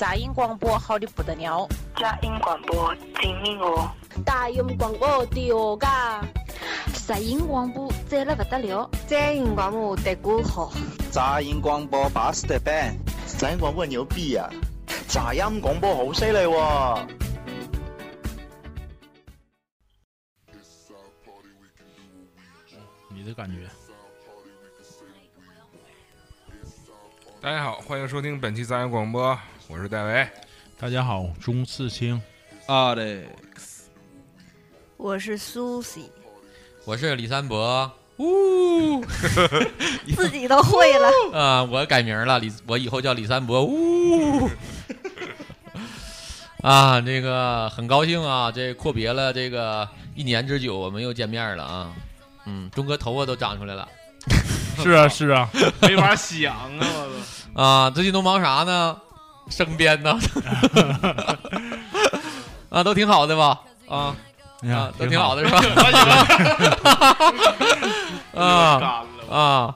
杂音广播好的不得了，杂音广播精明哦，大音广播屌嘎，杂音广播赞了不得了，杂音广播得鼓好，杂音广播巴适得板，杂音广播牛逼啊，杂音广播好犀利喎。你的感觉？大家好，欢迎收听本期杂音广播，我是戴维。大家好，钟次清，Alex，我是苏西，我是李三博。呜，自己都会了啊！我改名了，李，我以后叫李三博。呜，啊，这个很高兴啊，这阔别了这个一年之久，我们又见面了啊。嗯，钟哥头发都长出来了。是啊，是啊，没法想啊！我操！啊，最近都忙啥呢？生编呢？啊，都挺好的吧？啊啊，都挺好的是吧？啊啊，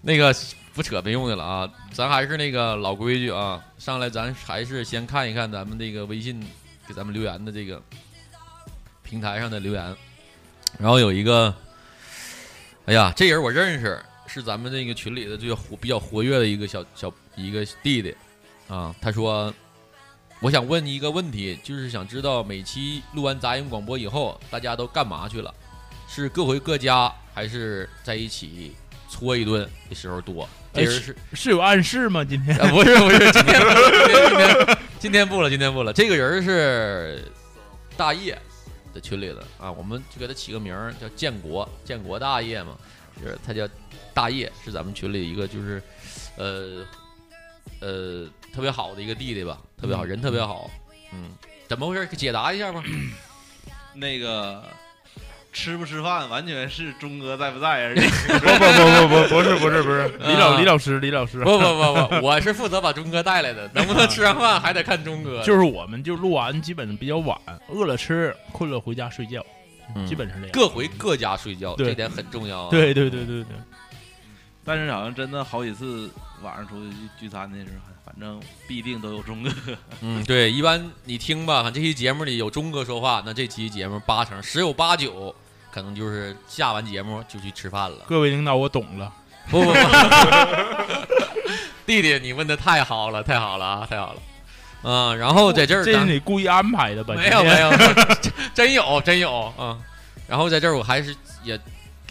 那个不扯没用的了啊！咱还是那个老规矩啊，上来咱还是先看一看咱们这个微信给咱们留言的这个平台上的留言，然后有一个，哎呀，这人我认识。是咱们这个群里的这个活比较活跃的一个小小一个弟弟，啊，他说，我想问你一个问题，就是想知道每期录完杂音广播以后，大家都干嘛去了？是各回各家，还是在一起搓一顿的时候多？这人是是有暗示吗？今天啊不是不是，今天今天今天不了，今天不了。这个人是大业的群里的啊，我们就给他起个名儿叫建国，建国大业嘛，就是他叫。大业是咱们群里一个就是，呃，呃，特别好的一个弟弟吧，特别好人，特别好。嗯，怎么回事？解答一下吧。那个吃不吃饭，完全是钟哥在不在而已。不不不不不，不是不是不是，李老李老师李老师。不不不不，我是负责把钟哥带来的，能不能吃上饭还得看钟哥。就是我们就录完基本比较晚，饿了吃，困了回家睡觉，基本上这样。各回各家睡觉，这点很重要。对对对对对。但是好像真的好几次晚上出去聚餐的时候，反正必定都有钟哥。嗯，对，一般你听吧，这期节目里有钟哥说话，那这期节目八成十有八九可能就是下完节目就去吃饭了。各位领导，我懂了。不不不，弟弟，你问的太好了，太好了啊，太好了。嗯，然后在这儿，这是你故意安排的吧？没有没有，真有真有嗯。然后在这儿，我还是也。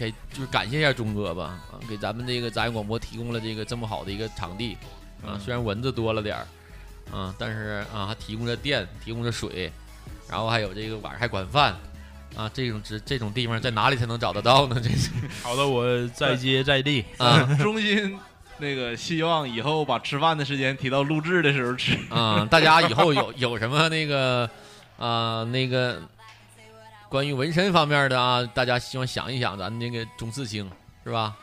给就是感谢一下钟哥吧，啊，给咱们这个杂音广播提供了这个这么好的一个场地，啊，虽然蚊子多了点儿，啊，但是啊还提供着电，提供着水，然后还有这个晚上还管饭，啊，这种这这种地方在哪里才能找得到呢？这是 好的，我再接再厉 啊，衷心那个希望以后把吃饭的时间提到录制的时候吃啊，大家以后有有什么那个啊那个。关于纹身方面的啊，大家希望想一想，咱那个钟四清是吧？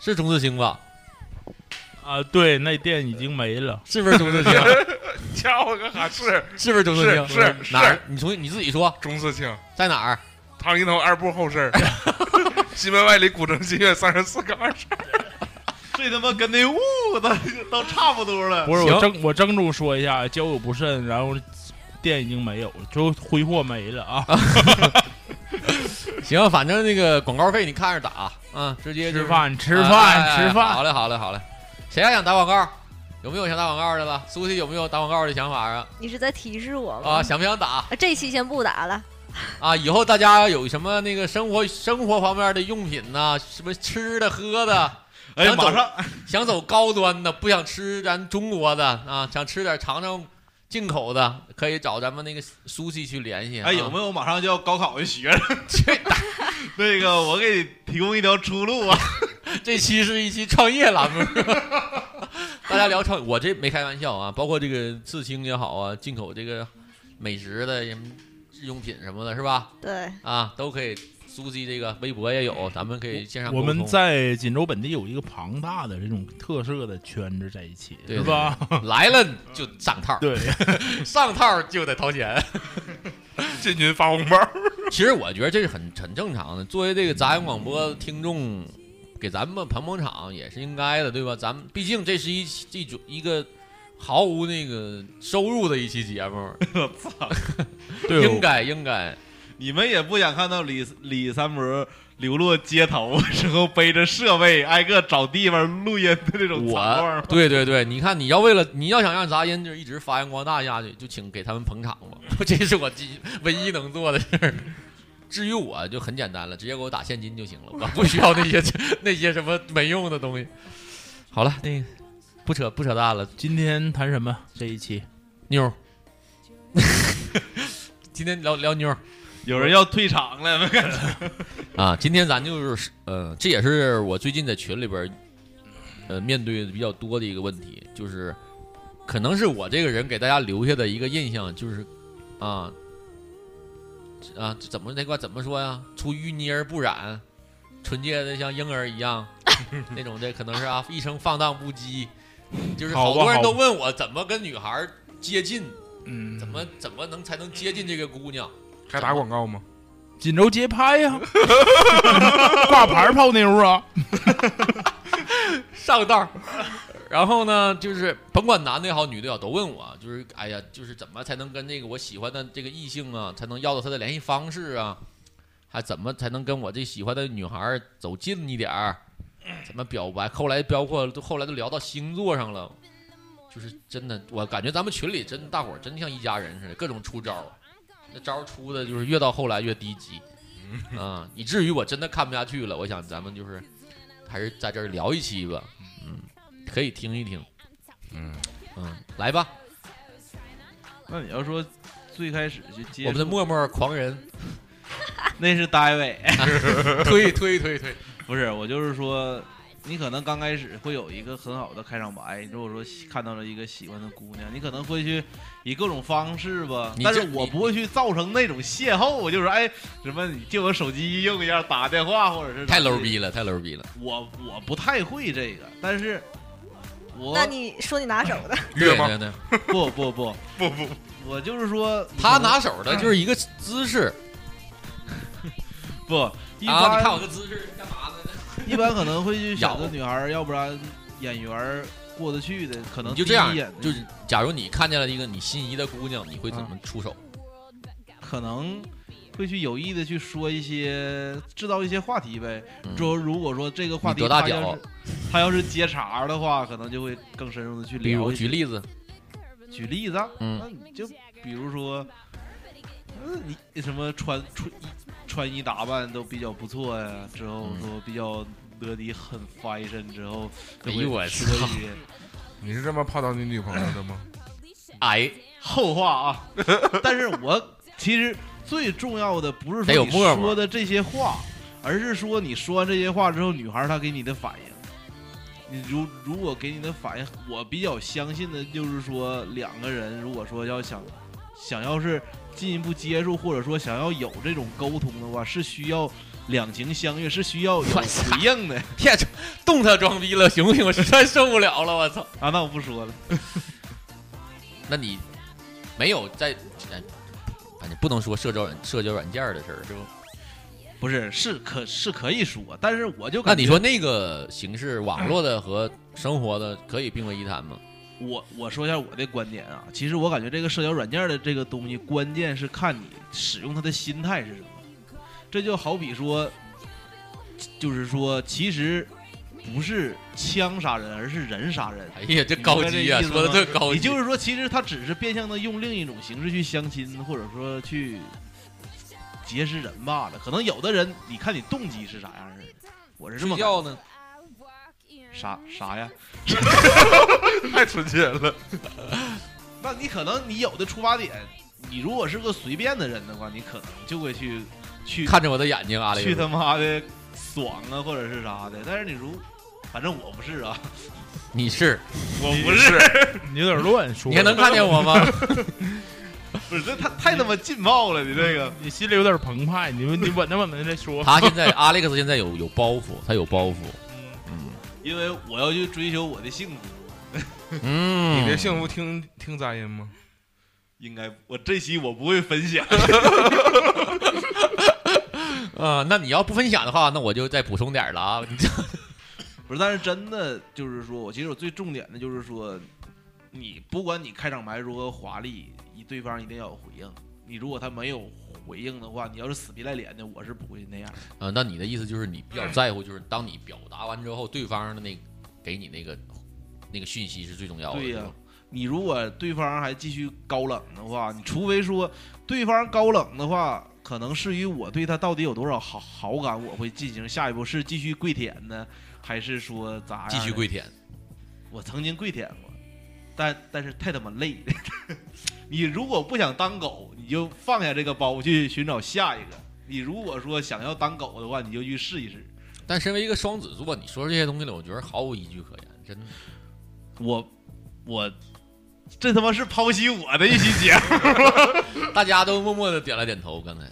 是钟四清吧？啊，对，那店已经没了，是不是钟四清？叫我个哈，是是不是钟四清？是哪儿？你从你自己说。钟四清在哪儿？唐一头二部后身，西门外里古城新月三十四杠二十二。这他妈跟那雾都都差不多了。不是我郑我郑重说一下，交友不慎，然后。店已经没有了，就挥霍没了啊！行，反正那个广告费你看着打啊，直接吃饭吃饭吃饭。好嘞，好嘞，好嘞。谁还想打广告？有没有想打广告的了？苏西有没有打广告的想法啊？你是在提示我吗？啊，想不想打？这期先不打了。啊，以后大家有什么那个生活生活方面的用品呐，什么吃的喝的，哎，马上想走高端的，不想吃咱中国的啊，想吃点尝尝。进口的可以找咱们那个苏西去联系。哎，有没有马上就要高考的学生？那个，我给你提供一条出路啊！这期是一期创业栏目，大家聊创，我这没开玩笑啊。包括这个刺青也好啊，进口这个美食的日用品什么的，是吧？对，啊，都可以。苏西这个微博也有，咱们可以线上。我们在锦州本地有一个庞大的这种特色的圈子在一起，是吧？来了就上套，对，上套就得掏钱，进群发红包。其实我觉得这是很很正常的，作为这个杂音广播听众，给咱们捧捧场也是应该的，对吧？咱们毕竟这是一这种一个毫无那个收入的一期节目。我操！对应该应该，你们也不想看到李李三伯流落街头之后背着设备挨个找地方录音的这种惨况？对对对，你看你要为了你要想让杂音就一直发扬光大下去，就请给他们捧场吧，这是我唯唯一能做的事儿。至于我就很简单了，直接给我打现金就行了，我 不需要那些那些什么没用的东西。好了，那个不扯不扯淡了，今天谈什么？这一期妞儿，今天聊聊妞儿有人要退场了，我感觉？啊。今天咱就是呃，这也是我最近在群里边呃面对的比较多的一个问题，就是可能是我这个人给大家留下的一个印象就是啊啊怎么那块怎么说呀？出淤泥而不染，纯洁的像婴儿一样 那种的，可能是啊一生放荡不羁，就是好多人都问我怎么跟女孩接近，嗯，怎么怎么能才能接近这个姑娘。还打广告吗？锦州街拍呀，挂牌泡妞啊，上道。然后呢，就是甭管男的也好，女的也好，都问我，就是哎呀，就是怎么才能跟这个我喜欢的这个异性啊，才能要到他的联系方式啊？还怎么才能跟我这喜欢的女孩儿走近一点儿？怎么表白？后来包括后来都聊到星座上了，就是真的，我感觉咱们群里真大伙儿真像一家人似的，各种出招儿。那招出的就是越到后来越低级，啊，以至于我真的看不下去了。我想咱们就是还是在这儿聊一期吧，嗯，可以听一听，嗯。嗯，来吧，那你要说最开始就接我们的默默狂人，那是大卫，推推推推，不是我就是说，你可能刚开始会有一个很好的开场白，如果说看到了一个喜欢的姑娘，你可能会去以各种方式吧，但是我不会去造成那种邂逅，就是哎什么你借我手机用一下打电话，或者是太 low 逼了，太 low 逼了，我我不太会这个，但是我那你说你拿手的，对对对，不不不。不 不，我就是说他拿手的就是一个姿势。不一啊，般你看我这姿势干嘛呢？一般可能会去选择女孩儿，要不然演员儿过得去的，可能你就这样就是假如你看见了一个你心仪的姑娘，你会怎么出手？可能会去有意的去说一些制造一些话题呗。嗯说如果说这个话题你多大脚他要是接茬儿的话，可能就会更深入的去比如聊。举例子，举例子啊，嗯那你就比如说，嗯，你什么穿穿衣穿衣打扮都比较不错呀，之后嗯说比较得体很 fashion 之后，就哎呦我会说一些你是这么泡到你女朋友的吗？矮 后话啊。但是我其实最重要的不是说你说的这些话，而是说你说完这些话之后，女孩她给你的反应。你如如果给你的反应，我比较相信的就是说，两个人如果说要想想要是进一步接触，或者说想要有这种沟通的话，是需要两情相悦，是需要有回应的 天，动他装逼了，行不行？我实在受不了了，我操！啊。那我不说了，那你没有在，哎反正不能说社交软社交软件的事儿，是不？不是是可是可以说，但是我就那你说那个形式，网络的和生活的可以并为一谈吗？我我说一下我的观点啊，其实我感觉这个社交软件的这个东西，关键是看你使用它的心态是什么。这就好比说，就是说，其实不是枪杀人，而是人杀人。哎呀，这高级呀、明白这意思说的吗这高级。也就是说，其实他只是变相的用另一种形式去相亲，或者说去结识人罢了。可能有的人，你看你动机是啥样式的，我是这么感睡觉呢？啥啥呀？太纯洁了。那你可能你有的出发点，你如果是个随便的人的话，你可能就会去去看着我的眼睛啊，去他妈的爽啊，或者是啥的。但是你如，反正我不是啊，你是 我不是，你有点乱说。你还能看见我吗？不是这太太他妈劲爆了，你这个你心里有点澎湃，你你稳当稳当再说。他现在 Alex 现在有有包袱，他有包袱。因为我要去追求我的幸福。嗯，你的幸福听听杂音吗？应该我这期我不会分享，啊，那你要不分享的话，那我就再补充点了啊。不是，但是真的就是说我其实我最重点的就是说，你不管你开场白如何华丽，你对方一定要有回应。你如果他没有回应的话，你要是死皮赖脸的，我是不会那样。啊，那你的意思就是你比较在乎，就是当你表达完之后，对方的那给你那个那个讯息是最重要的。对呀、你如果对方还继续高冷的话，你除非说对方高冷的话，可能是于我对他到底有多少好好感，我会进行下一步是继续跪舔呢，还是说咋样？继续跪。舔。我曾经跪舔过，但但是太他妈累了。你如果不想当狗，你就放下这个包去寻找下一个。你如果说想要当狗的话，你就去试一试。但身为一个双子座，你说这些东西了，我觉得毫无依据可言，真的。我我这他妈是剖析我的一期节目。大家都默默的点了点头。刚才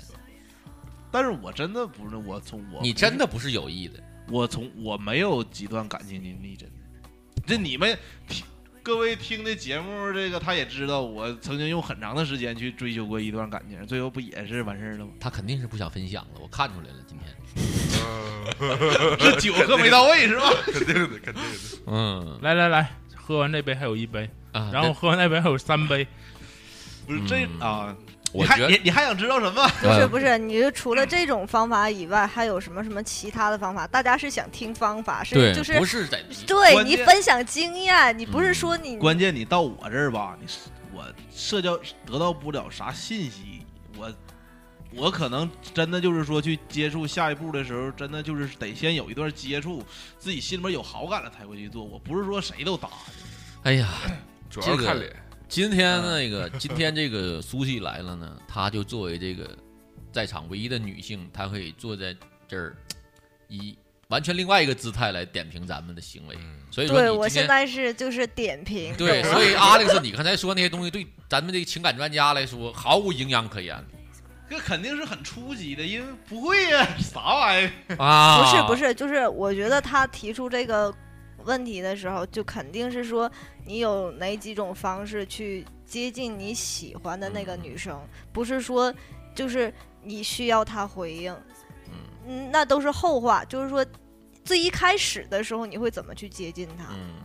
但是我真的不是我从我你真的不是有意的，我从我没有几段感情经历，真的。这你们听各位听的节目，这个他也知道，我曾经用很长的时间去追求过一段感情，最后不也是完事儿了吗？他肯定是不想分享了，我看出来了。今天 是酒喝没到位是吧？肯定的，肯定的。嗯，来来来，喝完这杯还有一杯，啊，然后喝完那杯还有三杯。不是这嗯啊，我觉得你还你你还想知道什么？不是不是，你就除了这种方法以外，还有什么什么其他的方法？大家是想听方法，是对，就是不是在对你分享经验，你不是嗯说你关键你到我这儿吧，你我社交得到不了啥信息，我我可能真的就是说去接触下一步的时候，真的就是得先有一段接触，自己心里面有好感了才会去做。我不是说谁都搭，哎呀，主要是看脸。今天那个，今天这个苏西来了呢，她就作为这个在场唯一的女性，她可以坐在这儿，以完全另外一个姿态来点评咱们的行为。所以说，对我现在是就是点评。对，所以 Alex，你刚才说那些东西，对咱们这个情感专家来说毫无营养可言这肯定是很初级的，因为不会呀、啥玩意儿？啊！不是不，是，就是我觉得他提出这个问题的时候，就肯定是说你有哪几种方式去接近你喜欢的那个女生，不是说就是你需要她回应，嗯，那都是后话。就是说最一开始的时候，你会怎么去接近她？嗯，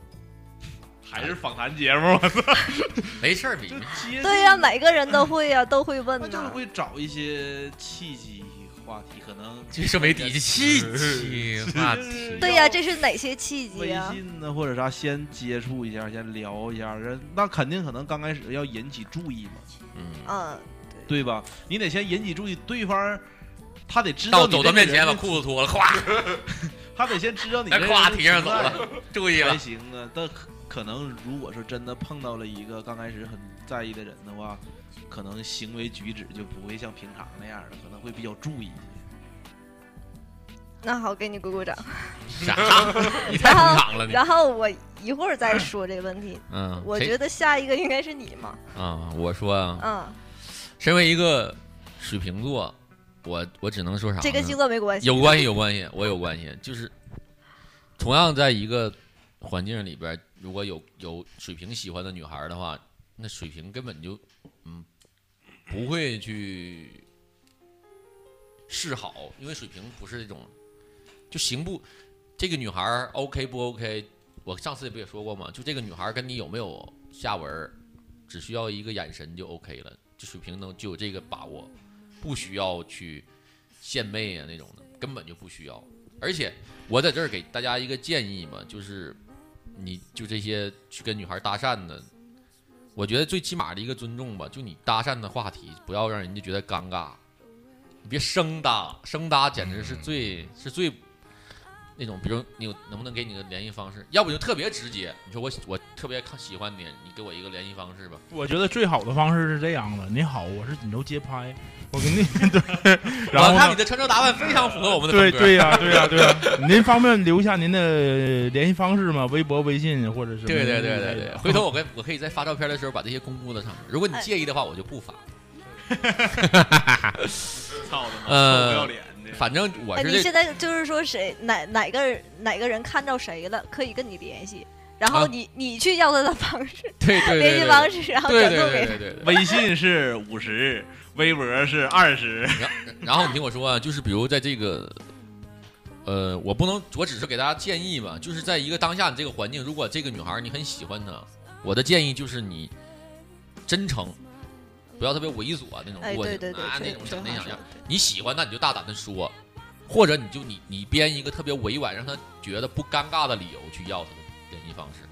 还是访谈节目？我操！没事儿，你就接对呀、每个人都会呀、都会问那就是。会找一些契机话题，可能这是没底气，话题。对呀、这是哪些契机微啊？信呢或者啥，先接触一下，先聊一下，人那肯定可能刚开始要引起注意嘛，嗯，嗯，对吧？你得先引起注意，对方他得知道到你这个走到面前把裤子脱了，咵，他得先知道你 夸提上走了，注意了还。行啊。但可可能如果说真的碰到了一个刚开始很在意的人的话，可能行为举止就不会像平常那样的，可能会比较注意一些。那好，给你鼓鼓掌。啥？你太捧场了，你。然后我一会儿再说这个问题。嗯，我觉得下一个应该是你嘛。啊，我说啊，嗯，身为一个水瓶座，我我只能说啥呢？这跟星座没关系。有关系，有关系，我有关系。就是同样在一个环境里边，如果有有水瓶喜欢的女孩的话，那水瓶根本就嗯不会去示好，因为水瓶不是那种就行不这个女孩 OK 不 OK？我上次不也说过吗？就这个女孩跟你有没有下文，只需要一个眼神就 OK 了。就水瓶能就有这个把握，不需要去献媚啊那种的，根本就不需要。而且我在这儿给大家一个建议嘛，就是你就这些去跟女孩搭讪的，我觉得最起码的一个尊重吧，就你搭讪的话题不要让人家觉得尴尬，你别生搭，生搭简直是最、是最那种，比如你有能不能给你个联系方式？要不就特别直接，你说我我特别看喜欢你，你给我一个联系方式吧。我觉得最好的方式是这样的：你好，我是锦州街拍，我给你 对，然我看你的穿着打扮非常符合我们的。对对呀、对呀、对呀、您方便留下您的联系方式吗？微博、微信或者是对对对对对，回头我跟 我可以在发照片的时候把这些公布在上面。如果你介意的话，我就不发。操他妈，呃不要脸的！反正我哎，是这你现在就是说谁哪哪个哪个人看到谁了，可以跟你联系，然后啊你、你去要他的方式，对对对联系方式，然后转送给对对对对。微信是五十，微博是二十。然后你听我说啊，就是比如在这个，呃，我不能，我只是给大家建议吧，就是在一个当下你这个环境，如果这个女孩你很喜欢她，我的建议就是你真诚，不要特别猥琐那种哎，过去对对对，啊那种整那想样这话说的。对你喜欢那你就大胆的说，或者你就你你编一个特别委婉，让她觉得不尴尬的理由去要她的联系方式，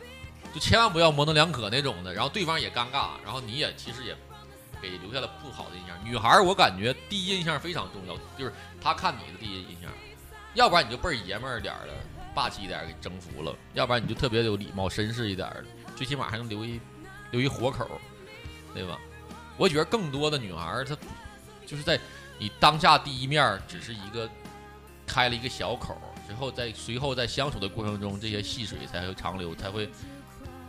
就千万不要模棱两可那种的，然后对方也尴尬，然后你也其实也给留下了不好的印象。女孩我感觉第一印象非常重要，就是她看你的第一印象，要不然你就倍儿爷们儿点儿的，霸气一点给征服了，要不然你就特别有礼貌、绅士一点儿的，最起码还能留一留一活口，对吧？我觉得更多的女孩她就是在你当下第一面只是一个开了一个小口儿，之后在随后在相处的过程中，这些细水才会长流，才会。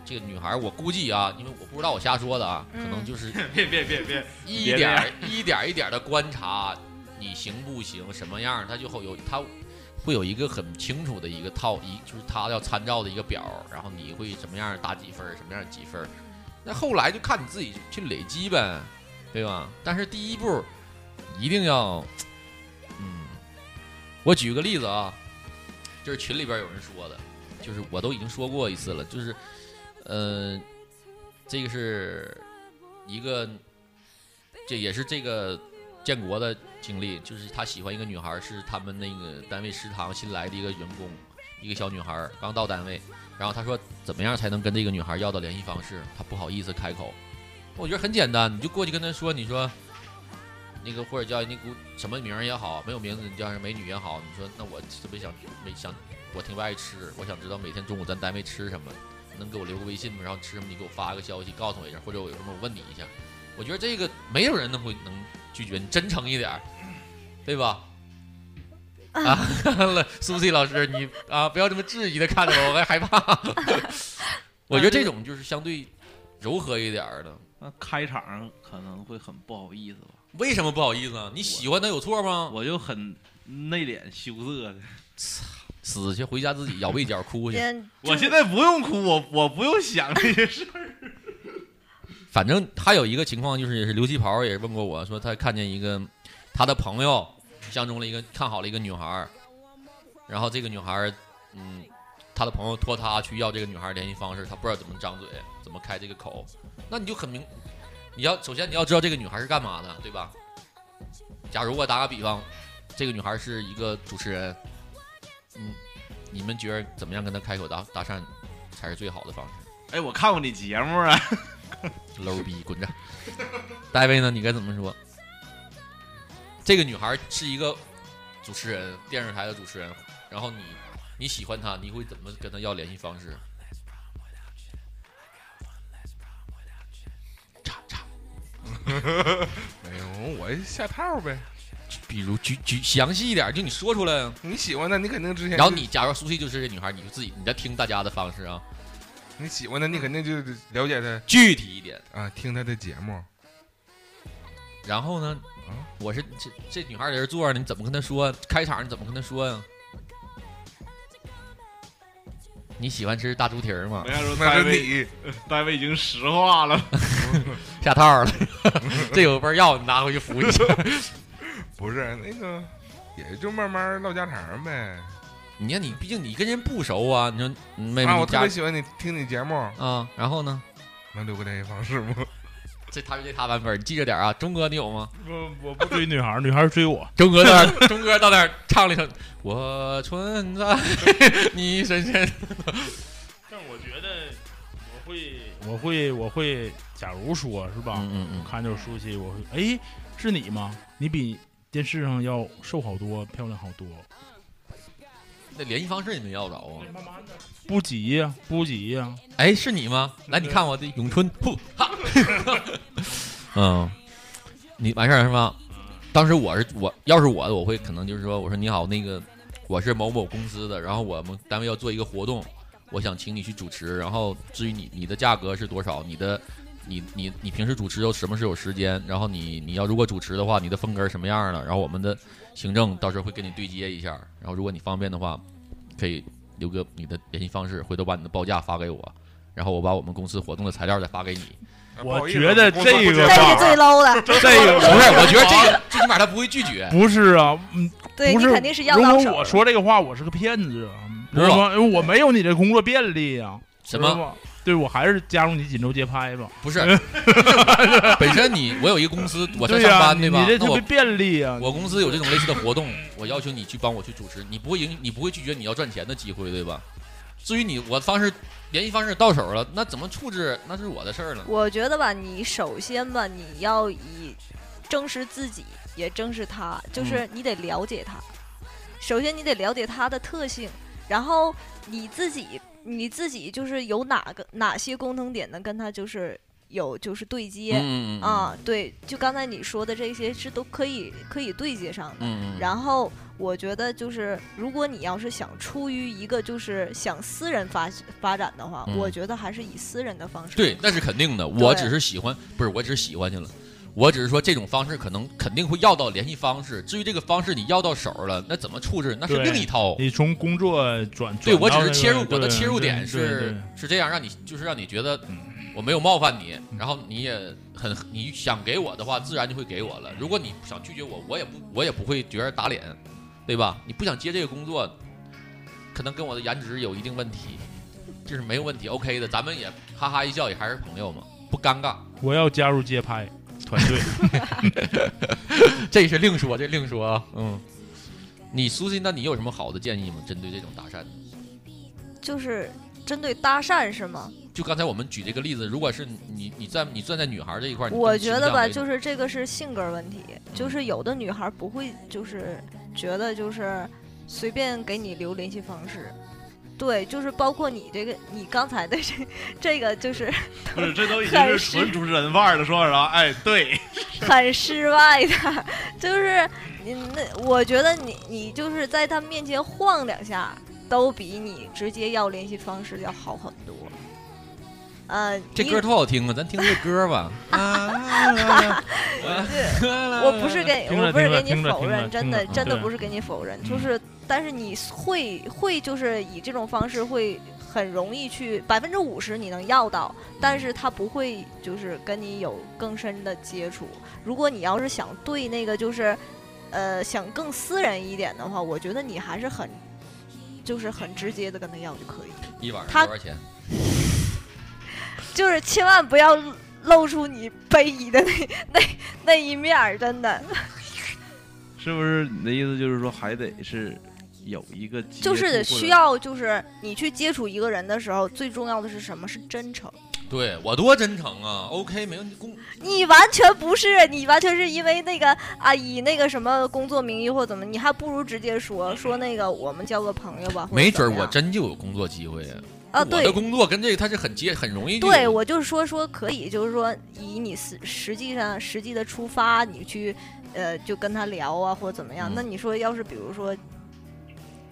这个女孩儿，我估计啊，因为我不知道我瞎说的啊，可能嗯就是别别别别，一点儿一点儿一点的观察你行不行，什么样儿，他就会有他会有一个很清楚的一个套一，就是他要参照的一个表儿，然后你会什么样儿打几分儿，什么样儿几分儿，那后来就看你自己去累积呗，对吧？但是第一步一定要，嗯，我举个例子啊，就是群里边有人说的，就是我都已经说过一次了，就是，呃，这个是一个，这也是这个建国的经历，就是他喜欢一个女孩，是他们那个单位食堂新来的一个员工，一个小女孩刚到单位，然后他说怎么样才能跟这个女孩要到联系方式，他不好意思开口，我觉得很简单，你就过去跟她说，你说。那个或者叫那姑什么名儿也好，没有名字你叫人美女也好，你说那我特别想没想我挺不爱吃，我想知道每天中午咱单位吃什么，能给我留个微信吗？然后吃什么你给我发个消息告诉我一下，或者我有什么我问你一下。我觉得这个没有人能会能拒绝你，真诚一点儿，对吧？啊，苏西老师，你啊不要这么质疑的看着我，我还害怕。我觉得这种就是相对柔和一点儿的。那开场可能会很不好意思吧？为什么不好意思啊？你喜欢他有错吗？我就很内敛羞涩的。死去，回家自己咬被角哭去。我现在不用哭，我我不用想这些事儿。反正还有一个情况就是，也是刘旗袍也问过我说，他看见一个他的朋友相中了一个看好了一个女孩儿，然后这个女孩儿，嗯，他的朋友托他去要这个女孩儿联系方式，他不知道怎么张嘴，怎么开这个口，那你就很明，你要首先你要知道这个女孩是干嘛的，对吧？假如我打个比方，这个女孩是一个主持人，嗯，你们觉得怎么样跟他开口搭搭讪才是最好的方式？哎，我看过你节目啊，low 逼，滚着！大卫呢？你该怎么说？这个女孩是一个主持人，电视台的主持人，然后你你喜欢她，你会怎么跟她要联系方式？叉叉，没有，我下套呗。比如举举详细一点，就你说出来啊。你喜欢的，你肯定之前。然后你假如苏西就是这女孩，你就自己你在听大家的方式啊。你喜欢的，你肯定就了解她具体一点啊，听她的节目。然后呢？啊，我是这这女孩在这坐着呢，你怎么跟她说？开场你怎么跟她说呀？你喜欢吃大猪蹄儿吗？那是单位你，单位已经石化了，下套了。这有包药，你拿回去服一下。不是那个，也就慢慢唠家常呗。你看，你毕竟你跟人不熟啊。你说，嗯妹妹，啊，我特别喜欢你听你节目啊。然后呢？能留个联系方式吗？这他这他版本，你记着点啊。钟哥，你有吗？我我不追女孩，女孩追我。钟哥到那，钟哥到那儿唱了一首《我存在你身边》。但我觉得我会，我会，我会。假如说是吧？嗯嗯嗯。看着熟悉，我会哎，是你吗？你比电视上要瘦好多，漂亮好多。那联系方式你没要着啊？不急呀，不急呀。哎，是你吗？来，你看我的咏春，呼哈。嗯，你完事儿是吗？当时我是我，要是我，我会可能就是说，我说你好，那个我是某某公司的，然后我们单位要做一个活动，我想请你去主持，然后至于你你的价格是多少，你的你你你平时主持有什么时候有时间，然后你你要如果主持的话，你的风格是什么样的，然后我们的行政到时候会跟你对接一下，然后如果你方便的话，可以留个你的联系方式，回头把你的报价发给我，然后我把我们公司活动的材料再发给你。我觉得这个这个最 low 的，这个不是，我觉得这个最起码他不会拒绝。不是啊，嗯，对不是，你肯定是要如果我说这个话，我是个骗子啊，知道吗？我没有你这工作便利啊。什么？对我还是加入你锦州街拍吧。不是，本身你我有一个公司，我在上班，对吧？你这特别便利啊。我公司有这种类似的活动，我要求你去帮我去主持，你不会影，你不会拒绝你要赚钱的机会，对吧？至于你我方式联系方式到手了，那怎么处置那是我的事儿了。我觉得吧，你首先吧，你要以正视自己，也正视他，就是你得了解他。首先，你得了解他的特性，然后你自己，你自己就是有哪个哪些共同点能跟他就是有就是对接、啊？对，就刚才你说的这些是都可以可以对接上的。然后我觉得就是，如果你要是想出于一个就是想私人发发展的话，嗯我觉得还是以私人的方式。对，那是肯定的。我只是喜欢，不是我只是喜欢去了。我只是说这种方式可能肯定会要到联系方式，至于这个方式你要到手了，那怎么处置那是另一套。你从工作转，对我只是切入我的切入点是是这样，让你就是让你觉得我没有冒犯你，然后你也很你想给我的话，自然就会给我了。如果你想拒绝我，我也不我也不会觉得打脸，对吧？你不想接这个工作，可能跟我的颜值有一定问题，这是没有问题，OK 的，咱们也哈哈一笑，也还是朋友嘛，不尴尬。我要加入街拍团队。这是另说，这另说啊。嗯，你苏西，那你有什么好的建议吗？针对这种搭讪？就是针对搭讪是吗？就刚才我们举这个例子，如果是你你站你站在女孩这一块我觉得吧，就是这个是性格问题，就是有的女孩不会就是觉得就是随便给你留联系方式。对，就是包括你这个，你刚才的这这个就是不是，这都已经是纯主持人范儿的说法了。哎，对，很失败的，就是你那，我觉得你你就是在他面前晃两下，都比你直接要联系方式要好很多。呃，这歌多好听啊！咱听这歌吧。我不是给我不是给你否认，真的真的不是给你否认，就是但是你会会就是以这种方式会很容易去百分之五十你能要到，但是他不会就是跟你有更深的接触。如果你要是想对那个就是呃想更私人一点的话，我觉得你还是很就是很直接的跟他要就可以，一晚上他多少钱？就是千万不要露出你卑鄙的那那那一面儿，真的。是不是你的意思就是说还得是有一个就是需要，就是你去接触一个人的时候，最重要的是什么？是真诚。对我多真诚啊！OK，没问题。工你完全不是，你完全是因为那个啊，以那个什么工作名义或怎么，你还不如直接说说那个我们交个朋友吧。没准我真就有工作机会啊！啊，我对的工作跟这个它是很接很容易。对，我就是说说可以，就是说以你实实际上实际的出发，你去呃就跟他聊啊，或者怎么样。那你说要是比如说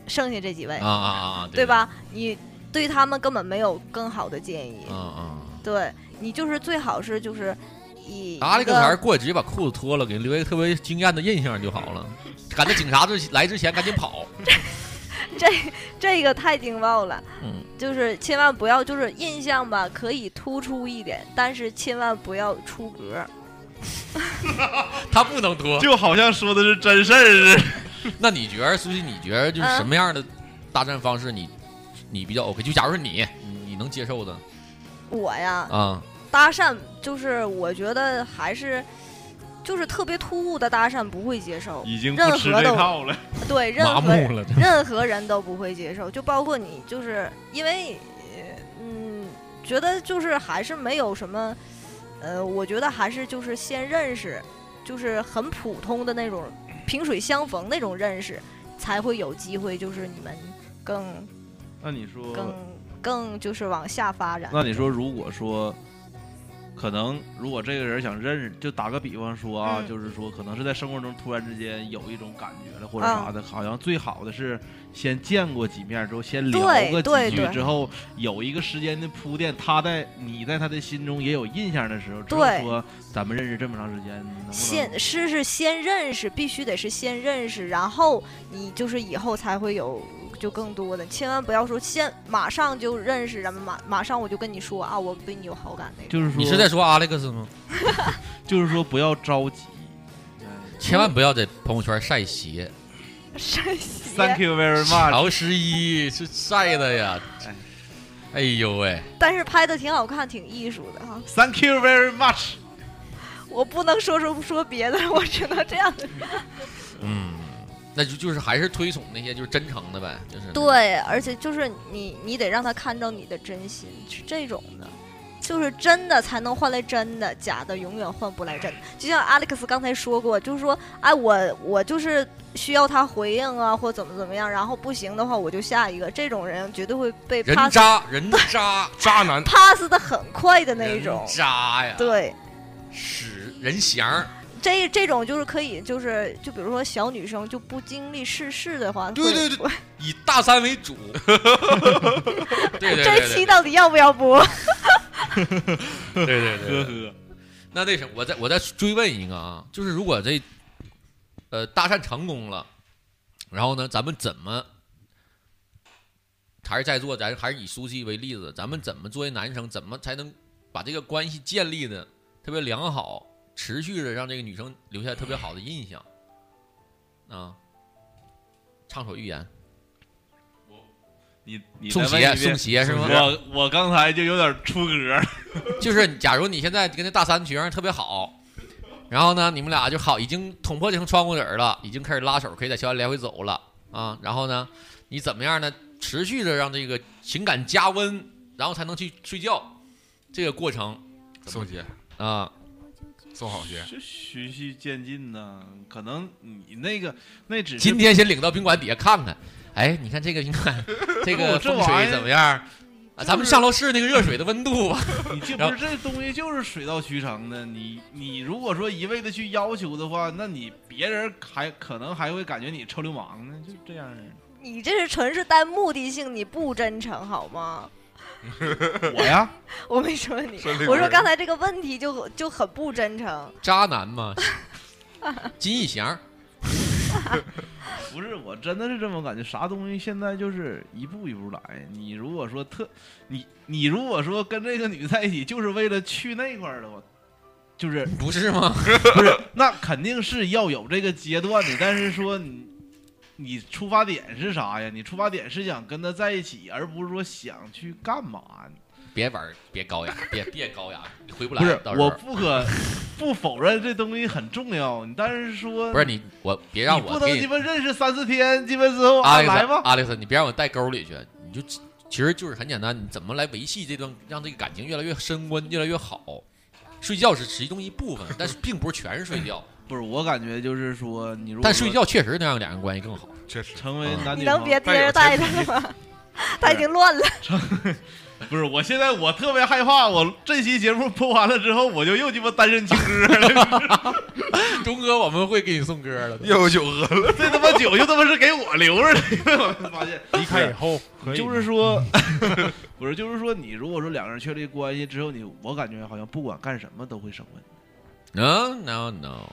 剩下这几位啊啊啊啊！对吧？你对他们根本没有更好的建议。啊啊！对你就是最好是就是以阿里一个个前儿过去直接把裤子脱了，给人留一个特别惊艳的印象就好了。赶在警察之来之前赶紧跑。这这个太劲爆了，嗯，就是千万不要就是印象吧，可以突出一点，但是千万不要出格。他不能脱，就好像说的是真事儿似的。那你觉得苏西？你觉得就是嗯什么样的搭讪方式你你比较 OK？就假如是你，你你能接受的我呀，啊？搭讪就是我觉得还是就是特别突兀的搭讪不会接受，已经不吃任何的这套了。对任麻何木了真任何人都不会接受，就包括你，就是因为呃嗯，觉得就是还是没有什么，呃，我觉得还是就是先认识，就是很普通的那种萍水相逢那种认识，才会有机会，就是你们更那你说，更更就是往下发展。那你说，如果说，可能如果这个人想认识，就打个比方说啊，嗯。就是说，可能是在生活中突然之间有一种感觉了，或者啥的，好像最好的是先见过几面之后，先聊个几句之后，有一个时间的铺垫，他在你在他的心中也有印象的时候，之后对。说咱们认识这么长时间，能不能先是是先认识，必须得是先认识，然后你就是以后才会有就更多的，千万不要说先马上就认识，咱们马马上我就跟你说啊，我对你有好感那种。就是说你是在说 Alex 吗？就是说不要着急。千万不要在朋友圈晒鞋。晒鞋 Thank you very much。乔十一是晒的呀。哎呦喂，但是拍的挺好看，挺艺术的哈。Thank you very much。我不能说说说别的，我只能这样。嗯，那就就是还是推崇那些就是真诚的呗，就是对，而且就是你，你得让他看到你的真心，是这种的，就是真的才能换来真的，假的永远换不来真的。就像 Alex 刚才说过，就是说，哎，我我就是需要他回应啊，或怎么怎么样，然后不行的话，我就下一个。这种人绝对会被人渣人渣渣男 pass 的很快的那一种。渣呀，对，屎人翔，这这种就是可以，就是就比如说小女生就不经历世事的话，对对对，以大三为主，对对对这期到底要不要播？对对对对。呵呵，那那什么，我再我再追问一个啊，就是如果这呃搭讪成功了，然后呢，咱们怎么还是在座，咱还是以苏西为例子，咱们怎么作为男生，怎么才能把这个关系建立的特别良好，持续的让这个女生留下特别好的印象啊？畅所欲言，你你送鞋送鞋是吗我我刚才就有点出格。就是假如你现在跟那大三学生特别好，然后呢，你们俩就好，已经捅破这层窗户纸了，已经开始拉手，可以在校园来回走了啊。然后呢，你怎么样呢？持续的让这个情感加温，然后才能去睡觉。这个过程送鞋啊，送好鞋，是循序渐进呢，可能你那个那只今天先领到宾馆底下看看。哎，你看这个宾馆，这个风水怎么样？啊，咱们上楼试那个热水的温度吧。你这不是这东西就是水到渠成的。你你如果说一味的去要求的话，那你别人还可能还会感觉你臭流氓呢，就这样。你这是纯是带目的性，你不真诚好吗？我呀，我没说你我说刚才这个问题就就很不真诚。渣男嘛，金一翔。不是，我真的是这么感觉。啥东西现在就是一步一步来。你如果说特，你你如果说跟这个女在一起，就是为了去那块儿的话，就是不是吗？不是，那肯定是要有这个阶段的。但是说你你出发点是啥呀？你出发点是想跟他在一起，而不是说想去干嘛。别玩，别高雅，别别高雅，你回不来。不是我不可 不否认这东西很重要，但是说不是你，我别让我不能鸡巴认识三四天，鸡巴之后阿来吧。阿雷斯，你别让我带沟里去，你就其实就是很简单，你怎么来维系这段，让这个感情越来越升温，越来越好。睡觉是其中一部分，但是并不是全是睡觉。不是，我感觉就是说，你如果但睡觉确实能让两人关系更好。确实，成为男女朋友能别接着带他了吗？他已经乱了。不是，我现在我特别害怕，我这期节目播完了之后，我就又鸡巴单身情歌了。钟哥，我们会给你送歌了，又有酒喝了。这他妈酒就他妈是给我留着的，我发现离开以后就是说，不是，就是说，你如果说两个人确立关系之后，你我感觉好像不管干什么都会升温 No no no，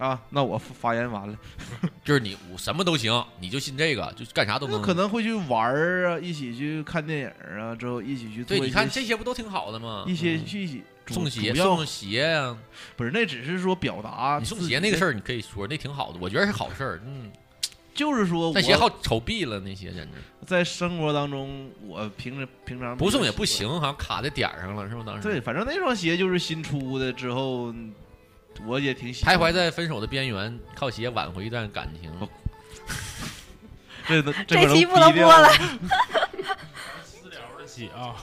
啊。那我发发言完了，就是你我什么都行，你就信这个，就干啥都能。那可能会去玩儿啊，一起去看电影啊，之后一起去做对，一你看这些不都挺好的吗？一些嗯去一起主送鞋主要送鞋呀、不是，那只是说表达你送自己鞋那个事儿，你可以说那挺好的，我觉得是好事儿。嗯，就是说那鞋我好丑毙了，那鞋简直在生活当中，我平时平常不送也不。行，好像卡在点儿上了，是不？当时对，反正那双鞋就是新出的，之后我也挺喜欢徘。徊在分手的边缘，靠鞋挽回一段感情。这都这期不播了。私聊的起啊。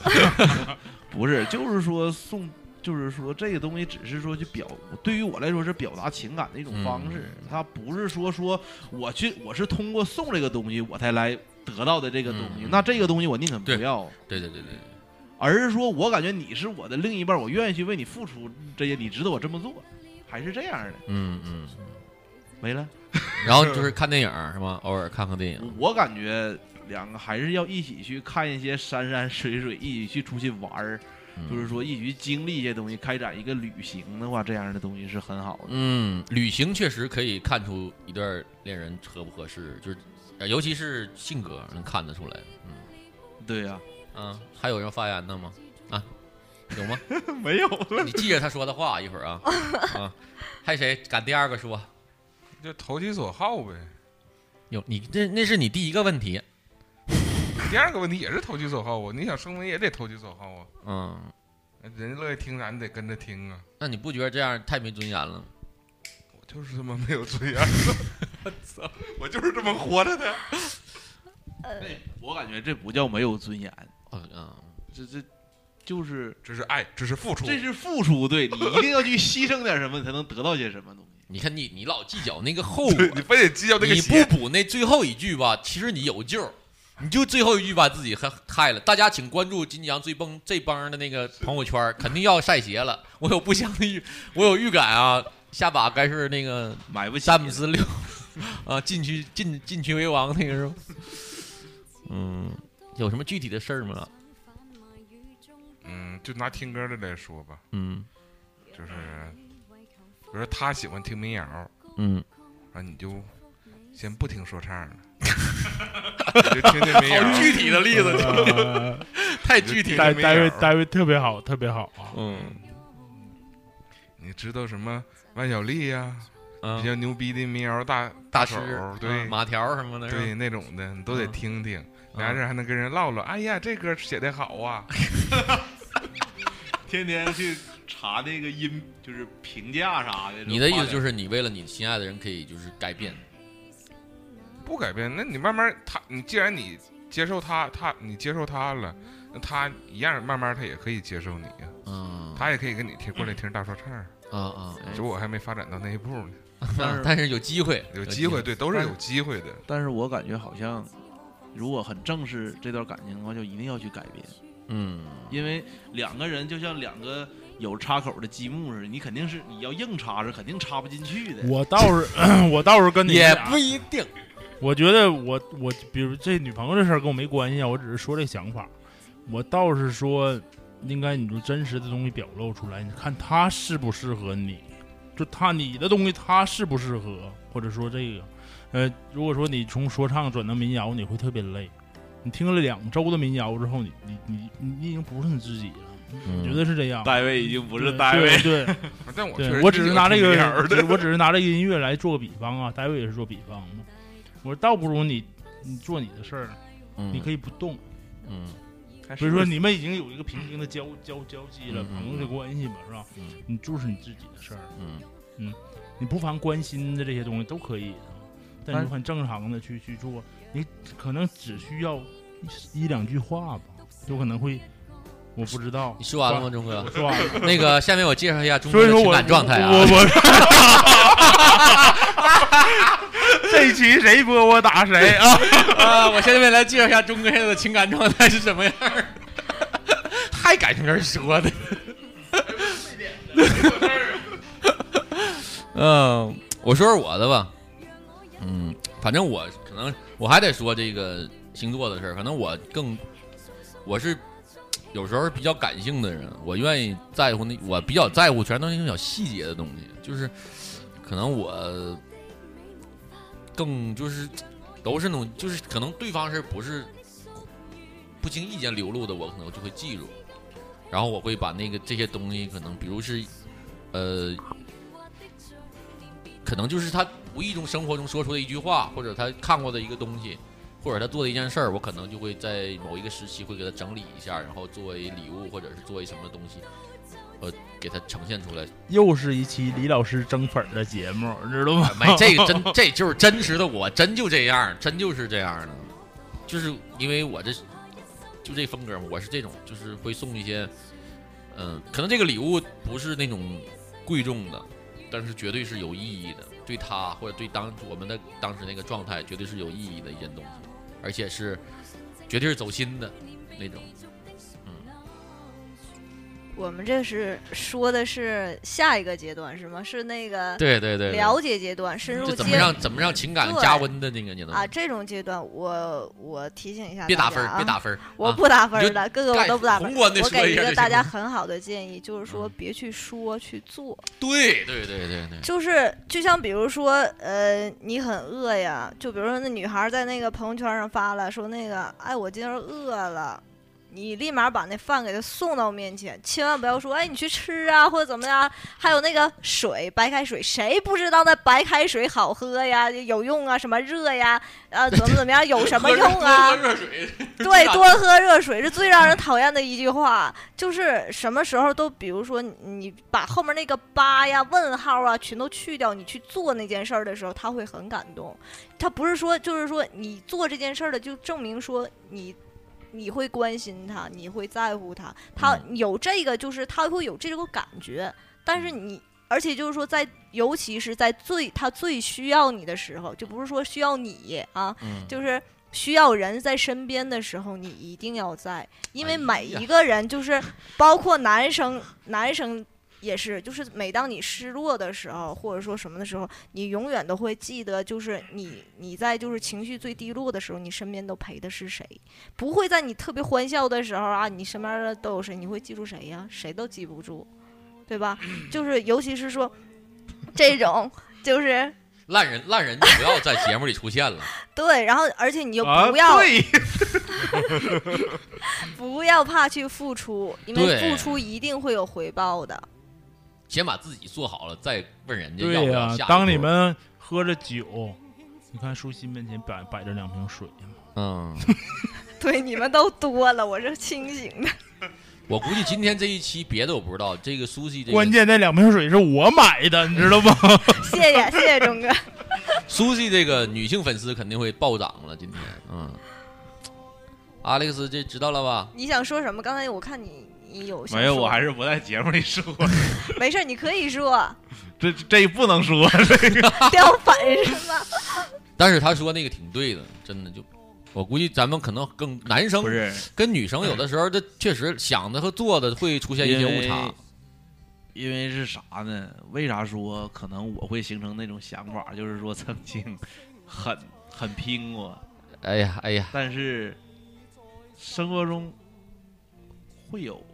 不是，就是说送，就是说这个东西只是说去表，对于我来说是表达情感的一种方式，嗯它不是说说我去，我是通过送这个东西我才来得到的这个东西，嗯那这个东西我宁肯不对要。对对对对，而是说我感觉你是我的另一半，我愿意去为你付出这些，你值得我这么做，还是这样的。嗯嗯。没了。然后就是看电影是吗？偶尔看看电影。我感觉两个还是要一起去看一些山山水水，一起去出去玩儿，嗯就是说一起去经历一些东西，开展一个旅行的话，这样的东西是很好的。嗯，旅行确实可以看出一对恋人合不合适，就是呃尤其是性格能看得出来。嗯，对呀、啊，还有人发言的吗？啊，有吗？没有了。你记着他说的话，一会儿啊 啊，还谁敢第二个说？就投其所好呗。有你这那是你第一个问题，第二个问题也是投其所好啊，你想升温也得投其所好啊。嗯，人家乐意听啥，你得跟着听啊。那你不觉得这样太没尊严了？我就是这么没有尊严，我操，我就是这么活着的。我感觉这不叫没有尊严，啊啊，这这就是这是爱，这是付出，这是付出。对你一定要去牺牲点什么，才能得到些什么东西。你看你你老计较那个后果，你非得计较那个你不补那最后一句吧，其实你有救，你就最后一句把自己害害了。大家请关注金阳最崩这帮的那个朋友圈，肯定要晒鞋了。我有不祥的预，我有预感啊，下把该是那个买不起詹姆斯六啊，禁区禁禁区为王那个是吧？嗯，有什么具体的事儿吗？嗯，就拿听歌的来说吧，嗯，就是比如说他喜欢听民谣，嗯，啊，你就先不听说唱了，你就听听民谣。好具体的例子呃 太具体了单单位民谣单位特别好，特别好啊。嗯，你知道什么万晓利呀、嗯。比较牛逼的民谣大大师对、嗯马条什么的，对那种的，你都得嗯。听听。俩人还能跟人唠唠，哎呀，这歌写的好啊！天天去查那个音，就是评价啥的。你的意思就是你为了你心爱的人可以就是改变，不改变，那你慢慢他，你既然你接受他，他你接受他了，那他一样慢慢他也可以接受你呀。嗯，他也可以跟你听过来听大说唱。啊啊，只不过我还没发展到那一步呢。但是但是有机会，有机会，对，都是有机会的。但是我感觉好像，如果很正视这段感情的话，就一定要去改变。嗯，因为两个人就像两个有插口的积木似的，你肯定是你要硬插是肯定插不进去的。我倒是 我倒是跟你也不一定。我觉得我我比如这女朋友这事儿跟我没关系啊，我只是说这想法。我倒是说，应该你就真实的东西表露出来，你看她适不适合你，就她你的东西她适不适合，或者说这个，呃，如果说你从说唱转到民谣，你会特别累。你听了两周的民谣之后，你你你你已经不是你自己了，我觉得是这样。大卫已经不是对单位对，对。但我确实对我只是拿这个我只是拿这个音乐来做个比方啊，大卫也是做比方的。我说倒不如你你做你的事儿，嗯。你可以不动，嗯，比如说你们已经有一个平行的交交交际了，朋友的关系嘛，是吧？嗯。你就是你自己的事儿，嗯。嗯，你不妨关心的这些东西都可以但你很正常的去去做，你可能只需要一一两句话吧，有可能会，我不知道。你说完了吗，钟哥？说完了。那个，下面我介绍一下钟哥的情感状态啊。我我这一期谁播我打谁啊！啊，我下面来介绍一下钟哥现在的情感状态是什么样儿。还赶上这说的。嗯，我说说我的吧。嗯，反正我可能我还得说这个星座的事儿，可能我更我是有时候比较感性的人，我愿意在乎那我比较在乎全都是那种小细节的东西，就是可能我更就是都是那种就是可能对方是不是不经意间流露的，我可能就会记住，然后我会把那个这些东西可能比如是呃。可能就是他无意中生活中说出的一句话，或者他看过的一个东西，或者他做的一件事儿，我可能就会在某一个时期会给他整理一下，然后作为礼物，或者是作为什么东西，呃，给他呈现出来。又是一期李老师争粉儿的节目，知道吗？没这个真，这就是真实的我，真就这样，真就是这样的，就是因为我这就这风格嘛，我是这种，就是会送一些，嗯、可能这个礼物不是那种贵重的，但是绝对是有意义的，对他或者对当我们的当时那个状态，绝对是有意义的一件东西，而且是绝对是走心的那种。我们这是说的是下一个阶段是吗？是那个对对对对了解阶段，深入怎么让怎么让情感加温的那个阶段啊，这种阶段我我提醒一下别打分别打分我不打分儿的，各个我都不打分我给一个大家很好的建议，就是说别去说，去做。对对对对对，就是就像比如说，呃，你很饿呀，就比如说那女孩在那个朋友圈上发了，说那个，哎，我今儿饿了，你立马把那饭给他送到面前，千万不要说，哎，你去吃啊，或者怎么样。还有那个水，白开水，谁不知道那白开水好喝呀，有用啊，什么热呀，啊，怎么怎么样，有什么用啊？热水，对，多喝热水是最让人讨厌的一句话。就是什么时候都，比如说你把后面那个八呀、问号啊全都去掉，你去做那件事儿的时候，他会很感动。他不是说，就是说你做这件事儿的，就证明说你。你会关心他，你会在乎他，他有这个，就是他会有这个感觉。但是你，而且就是说，在尤其是在最他最需要你的时候，就不是说需要你啊，就是需要人在身边的时候，你一定要在，因为每一个人就是包括男生，男生。也是，就是每当你失落的时候，或者说什么的时候，你永远都会记得，就是你你在就是情绪最低落的时候，你身边都陪的是谁？不会在你特别欢笑的时候啊，你身边的都有谁？你会记住谁呀？谁都记不住，对吧？就是尤其是说 这种就是烂人，烂人就不要在节目里出现了。对，然后而且你就不要 不要怕去付出，因为付出一定会有回报的。先把自己做好了，再问人家对呀。当你们喝着酒，你看舒心面前摆摆着两瓶水嘛。嗯，对，你们都多了，我是清醒的。我估计今天这一期别的我不知道，这个苏西，关键那两瓶水是我买的，你知道吗？谢谢谢谢钟哥。苏西这个女性粉丝肯定会暴涨了，今天。嗯，阿历斯，这知道了吧？你想说什么？刚才我看你。你有没有？我还是不在节目里说。没事，你可以说。这这不能说，这个掉粉是吗？但是他说那个挺对的，真的就，我估计咱们可能更男生不是跟女生有的时候，这确实想的和做的会出现一些误差。因为是啥呢？为啥说可能我会形成那种想法？就是说曾经很很拼过。哎呀哎呀！但是生活中会有。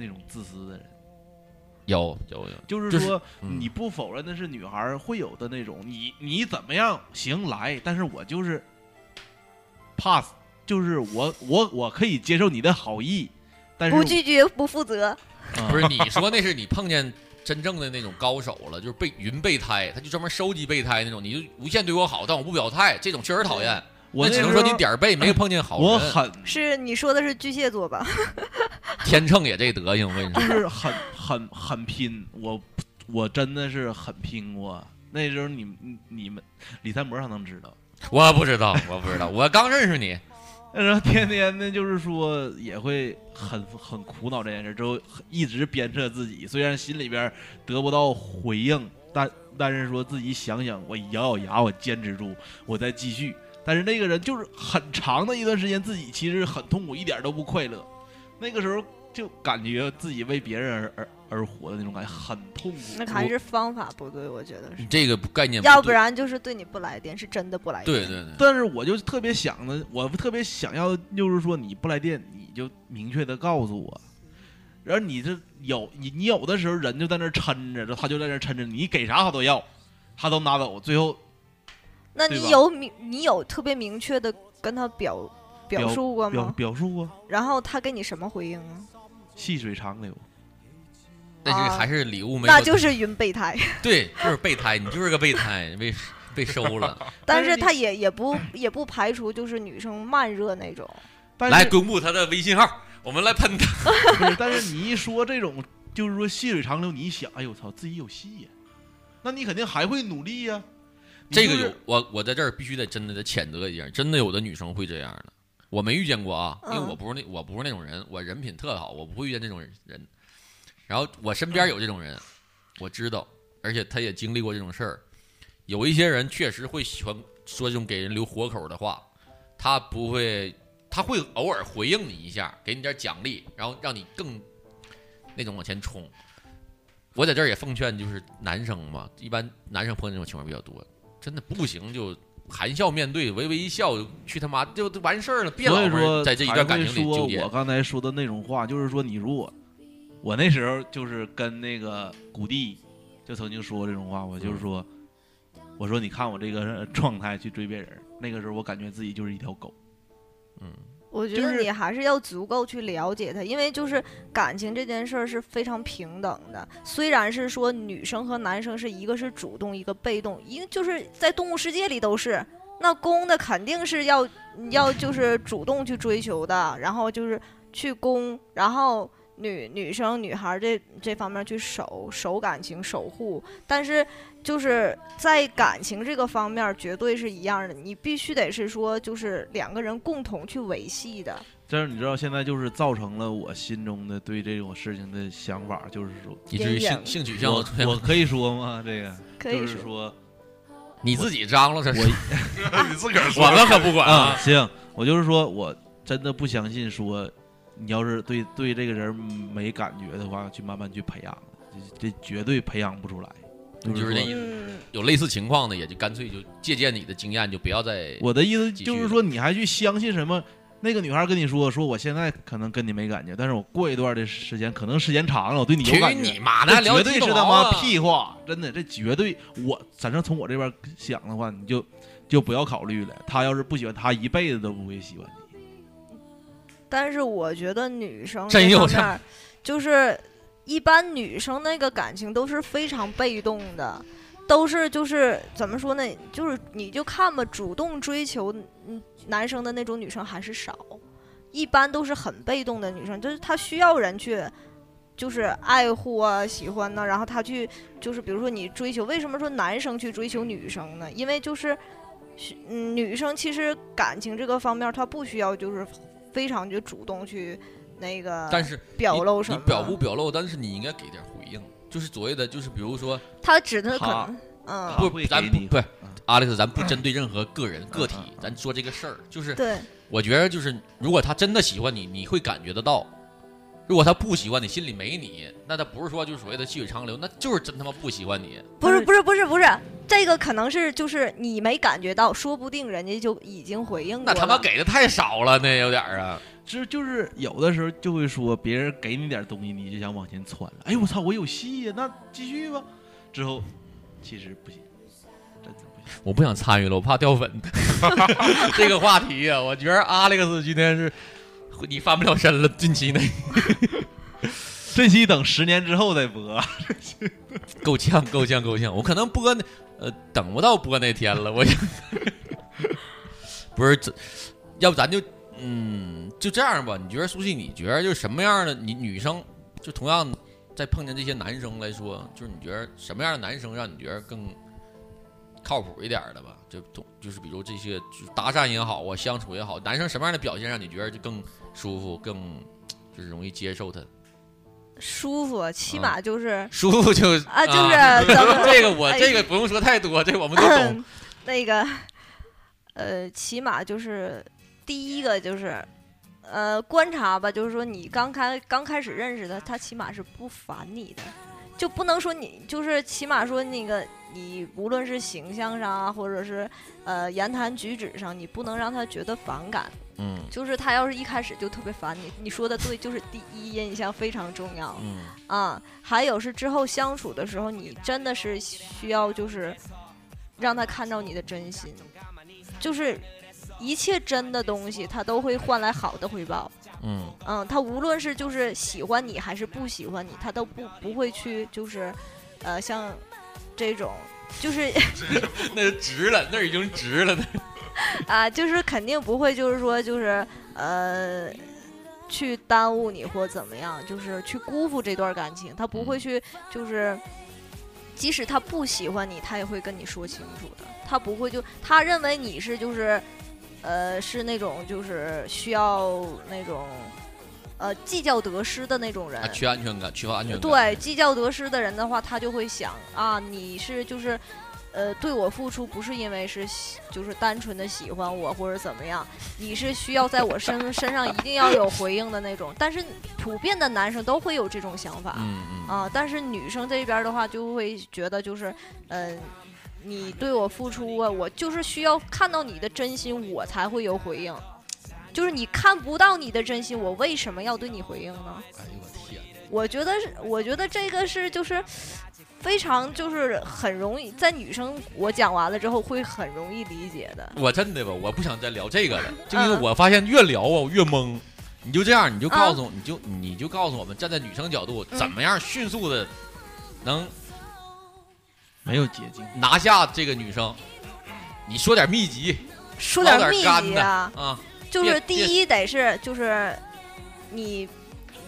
那种自私的人，有有有，就是说，你不否认那是女孩会有的那种，你你怎么样行来，但是我就是 pass，就是我我我可以接受你的好意，但是不拒绝不负责。不是你说那是你碰见真正的那种高手了，就是备云备胎，他就专门收集备胎那种，你就无限对我好，但我不表态，这种确实讨厌。我只能说你点儿背，没 碰见好人。我很是你说的是巨蟹座吧？天秤也这德行，我跟你说，就是很很很拼。我我真的是很拼过。那时候你你们李三博他能知道？我不知道，我不知道。我刚认识你，那时候天天的，就是说也会很很苦恼这件事，之后一直鞭策自己。虽然心里边得不到回应，但但是说自己想想，我咬咬牙，我坚持住，我再继续。但是那个人就是很长的一段时间，自己其实很痛苦，一点都不快乐。那个时候就感觉自己为别人而而而活的那种感觉很痛苦。那还是方法不对，我觉得是这个概念。要不然就是对你不来电，是真的不来电。对对对。但是我就特别想的，我特别想要，就是说你不来电，你就明确的告诉我。然后你这有你你有的时候人就在那抻着，他就在那抻着，你给啥他都要，他都拿走，最后。那你有明你有特别明确的跟他表表述过吗？表述过。然后他给你什么回应啊？细水长流。那是还是礼物没。那就是云备胎。对，就是备胎，你就是个备胎，被被收了。但是他也也不也不排除就是女生慢热那种。来公布他的微信号，我们来喷他。但是你一说这种，就是说细水长流，你一想，哎呦我操，自己有戏呀，那你肯定还会努力呀。这个有我，我在这儿必须得真的得谴责一下，真的有的女生会这样的，我没遇见过啊，因为我不是那我不是那种人，我人品特好，我不会遇见这种人。然后我身边有这种人，我知道，而且他也经历过这种事儿。有一些人确实会喜欢说这种给人留活口的话，他不会，他会偶尔回应你一下，给你点奖励，然后让你更那种往前冲。我在这儿也奉劝，就是男生嘛，一般男生碰见这种情况比较多。真的不行，就含笑面对，微微一笑，去他妈就完事儿了。别老说在这一段感情里纠结。我刚才说的那种话，就是说你如果我那时候就是跟那个谷地就曾经说过这种话，我就是说，我说你看我这个状态去追别人，那个时候我感觉自己就是一条狗。嗯，我觉得你还是要足够去了解他，因为就是感情这件事儿是非常平等的。虽然是说女生和男生是一个是主动，一个被动，因为就是在动物世界里都是。那公的肯定是要要就是主动去追求的，然后就是去攻，然后女女生女孩儿这这方面去守守感情守护，但是就是在感情这个方面儿绝对是一样的，你必须得是说就是两个人共同去维系的。但是你知道，现在就是造成了我心中的对这种事情的想法，就是说，以至于性性取向我我可以说吗？这个可以就是说说，你自己张罗这是，你自个儿说我们可不管啊，啊。行，我就是说我真的不相信说，你要是对对这个人没感觉的话，去慢慢去培养，这这绝对培养不出来。就是那意思，嗯，有类似情况的，也就干脆就借鉴你的经验，就不要再我的意思就是说，你还去相信什么？那个女孩跟你说，说我现在可能跟你没感觉，但是我过一段的时间，可能时间长了，我对你有感觉。你妈的，那绝对是他妈屁话，真的，这绝对我反正从我这边想的话，你就就不要考虑了。他要是不喜欢，他一辈子都不会喜欢你。但是我觉得女生真有这这方面儿就是一般女生那个感情都是非常被动的，都是就是怎么说呢？就是你就看吧，主动追求嗯男生的那种女生还是少，一般都是很被动的女生，就是她需要人去。就是爱护啊，喜欢呢，然后她去，就是比如说你追求，为什么说男生去追求女生呢？因为就是，嗯，女生其实感情这个方面，她不需要就是非常就主动去那个，但是表露什么？你表不表露，但是你应该给点回应，就是所谓的，就是比如说，他指的可能，嗯，不咱不不是，Alex，咱不针对任何个人个体，咱说这个事儿，就是对，我觉得就是，如果他真的喜欢你，你会感觉得到；如果他不喜欢你，心里没你，那他不是说就是所谓的细水长流，那就是真他妈不喜欢你。不是不是不是不是，这个可能是就是你没感觉到，说不定人家就已经回应过了。那他妈给的太少了，那有点儿啊。这就是有的时候就会说，别人给你点东西，你就想往前窜了。哎，我操，我有戏呀，那继续吧。之后其实不行，真的不行。我不想参与了，我怕掉粉。这个话题啊，我觉得 Alex 今天是你翻不了身了，近期内这期等十年之后再播。够呛，够呛，够呛。我可能播那呃，等不到播那天了。我 不是这，要不咱就嗯就这样吧？你觉得苏西，你觉得就是什么样的你女生，就同样在碰见这些男生来说，就是你觉得什么样的男生让你觉得更靠谱一点的吧？就同就是比如这些就搭讪也好啊，相处也好，男生什么样的表现让你觉得就更舒服，更就是容易接受他？舒服，起啊码就是舒服就啊，就是咱们 这个我哎这个不用说太多，这我们都懂。那个，呃，起码就是第一个就是，呃，观察吧，就是说你刚开刚开始认识他，他起码是不烦你的，就不能说你就是起码说那个你无论是形象上啊，或者是呃言谈举止上，你不能让他觉得反感。嗯就是他要是一开始就特别烦你，你说的对，就是第一印象非常重要。嗯啊，还有是之后相处的时候，你真的是需要就是让他看到你的真心，就是一切真的东西，他都会换来好的回报。嗯嗯，他无论是就是喜欢你还是不喜欢你，他都不不会去就是呃像这种就是 那就直了，那已经直了。那 啊，就是肯定不会就是说就是呃。去耽误你或怎么样，就是去辜负这段感情，他不会去，就是即使他不喜欢你，他也会跟你说清楚的。他不会就他认为你是就是，呃，是那种就是需要那种，呃，计较得失的那种人啊，，缺安全感，缺乏安全感。对，计较得失的人的话，他就会想啊，你是就是，呃，对我付出不是因为是喜就是单纯的喜欢我或者怎么样，你是需要在我身 身上一定要有回应的那种。但是普遍的男生都会有这种想法，嗯嗯啊，但是女生这边的话就会觉得就是，嗯、你对我付出啊，我就是需要看到你的真心，我才会有回应。就是你看不到你的真心，我为什么要对你回应呢？哎呦我天，我觉得是，我觉得这个是就是非常就是很容易在女生我讲完了之后会很容易理解的。我真的吧，我不想再聊这个了，就因为嗯我发现越聊啊我越懵。你就这样，你就告诉，你就你就告诉我们，站在女生角度，嗯怎么样迅速的能没有捷径，拿下这个女生？你说点秘籍，说点点秘籍啊，啊，就是第一得是就是你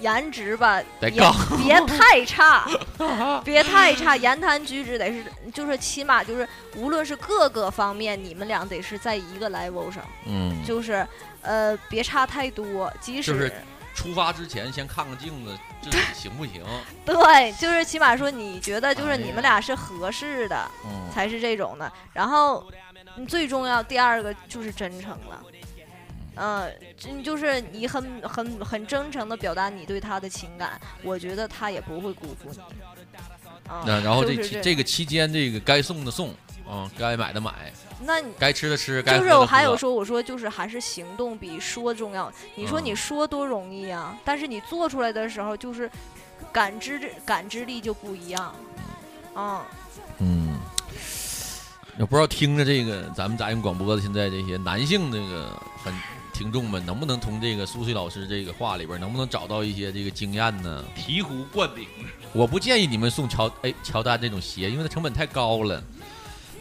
颜值吧，别得高别太差，别太差，言谈举止得是就是起码就是无论是各个方面，你们俩得是在一个 level 上，嗯，就是呃别差太多，即使、就是出发之前先看看镜子，行不行？对，就是起码说你觉得就是哎你们俩是合适的，嗯才是这种的。然后嗯最重要第二个就是真诚了。嗯，真就是你很很很真诚的表达你对他的情感，我觉得他也不会辜负你。啊那然后这就是这这个期间，这个该送的送，啊，该买的买，那你该吃的吃，该就是我还有说，我说就是还是行动比说重要。你说嗯你说多容易啊，但是你做出来的时候，就是感知感知力就不一样。嗯，嗯，也不知道听着这个咱们杂音广播的现在这些男性这个粉听众们，能不能从这个苏水老师这个话里边，能不能找到一些这个经验呢？醍醐灌顶。我不建议你们送乔哎乔丹这种鞋，因为它成本太高了。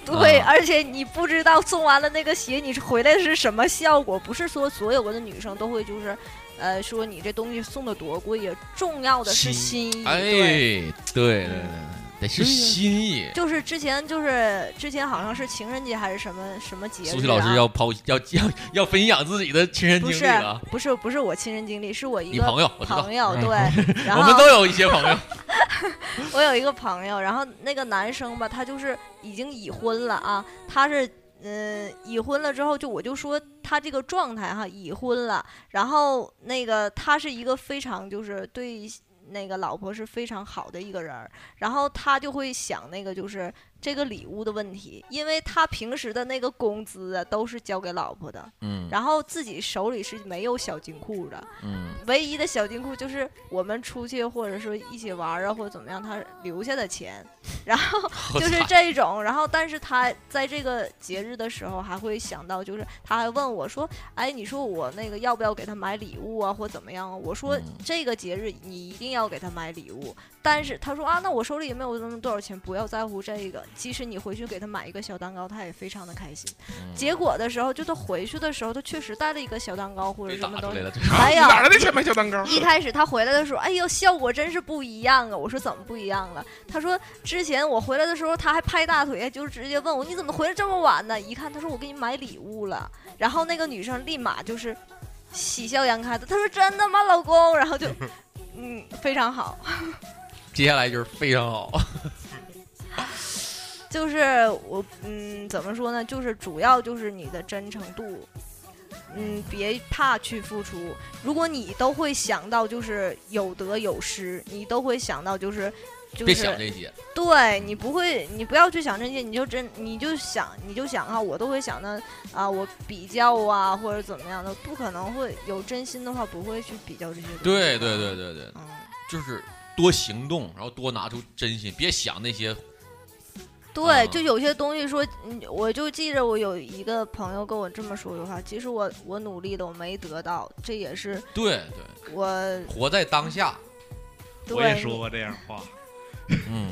对，啊而且你不知道送完了那个鞋，你回来是什么效果？不是说所有的女生都会就是，呃，说你这东西送的多贵呀，重要的是心意。哎，对，对对对，得是心意。就是之前就是之前好像是情人节还是什么什么节日、啊？苏西老师要抛要要要分享自己的亲身经历了。不是不是我亲身经历，是我一个朋友朋友嗯对，然后我们都有一些朋友。我有一个朋友，然后那个男生吧，他就是已经已婚了啊，他是嗯、呃已婚了之后，就我就说他这个状态哈，已婚了，然后那个他是一个非常就是对那个老婆是非常好的一个人，然后他就会想那个就是这个礼物的问题，因为他平时的那个工资啊都是交给老婆的，嗯。然后自己手里是没有小金库的，嗯。唯一的小金库就是我们出去或者说一起玩啊，或者怎么样，他留下的钱，然后就是这种，然后但是他在这个节日的时候还会想到，就是他还问我说，哎，你说我那个要不要给他买礼物啊，或怎么样？啊？我说嗯。这个节日你一定要给他买礼物，但是他说啊，那我手里也没有那么多少钱，不要在乎这个，即使你回去给他买一个小蛋糕，他也非常的开心。嗯结果的时候，就他回去的时候，他确实带了一个小蛋糕或者什么东西。哎呀，哪来的钱买小蛋糕？一开始他回来的时候，哎呦，效果真是不一样啊！我说怎么不一样了？他说之前我回来的时候，他还拍大腿，就是直接问我你怎么回来这么晚呢？一看他说我给你买礼物了，然后那个女生立马就是喜笑颜开的，她说真的吗，老公？然后就 嗯非常好，接下来就是非常好。就是我嗯怎么说呢？就是主要就是你的真诚度。嗯，别怕去付出。如果你都会想到就是有得有失，你都会想到就是就是别想这些，对你不会，你不要去想这些，你就真你就想你就想啊，我都会想到啊，我比较啊或者怎么样的，不可能会有真心的话，不会去比较这些东西。对对对对对，嗯，就是多行动，然后多拿出真心，别想那些。对，嗯就有些东西说，嗯我就记着我有一个朋友跟我这么说的话，其实我我努力的我没得到，这也是对对，我活在当下。我也说过这样话。嗯，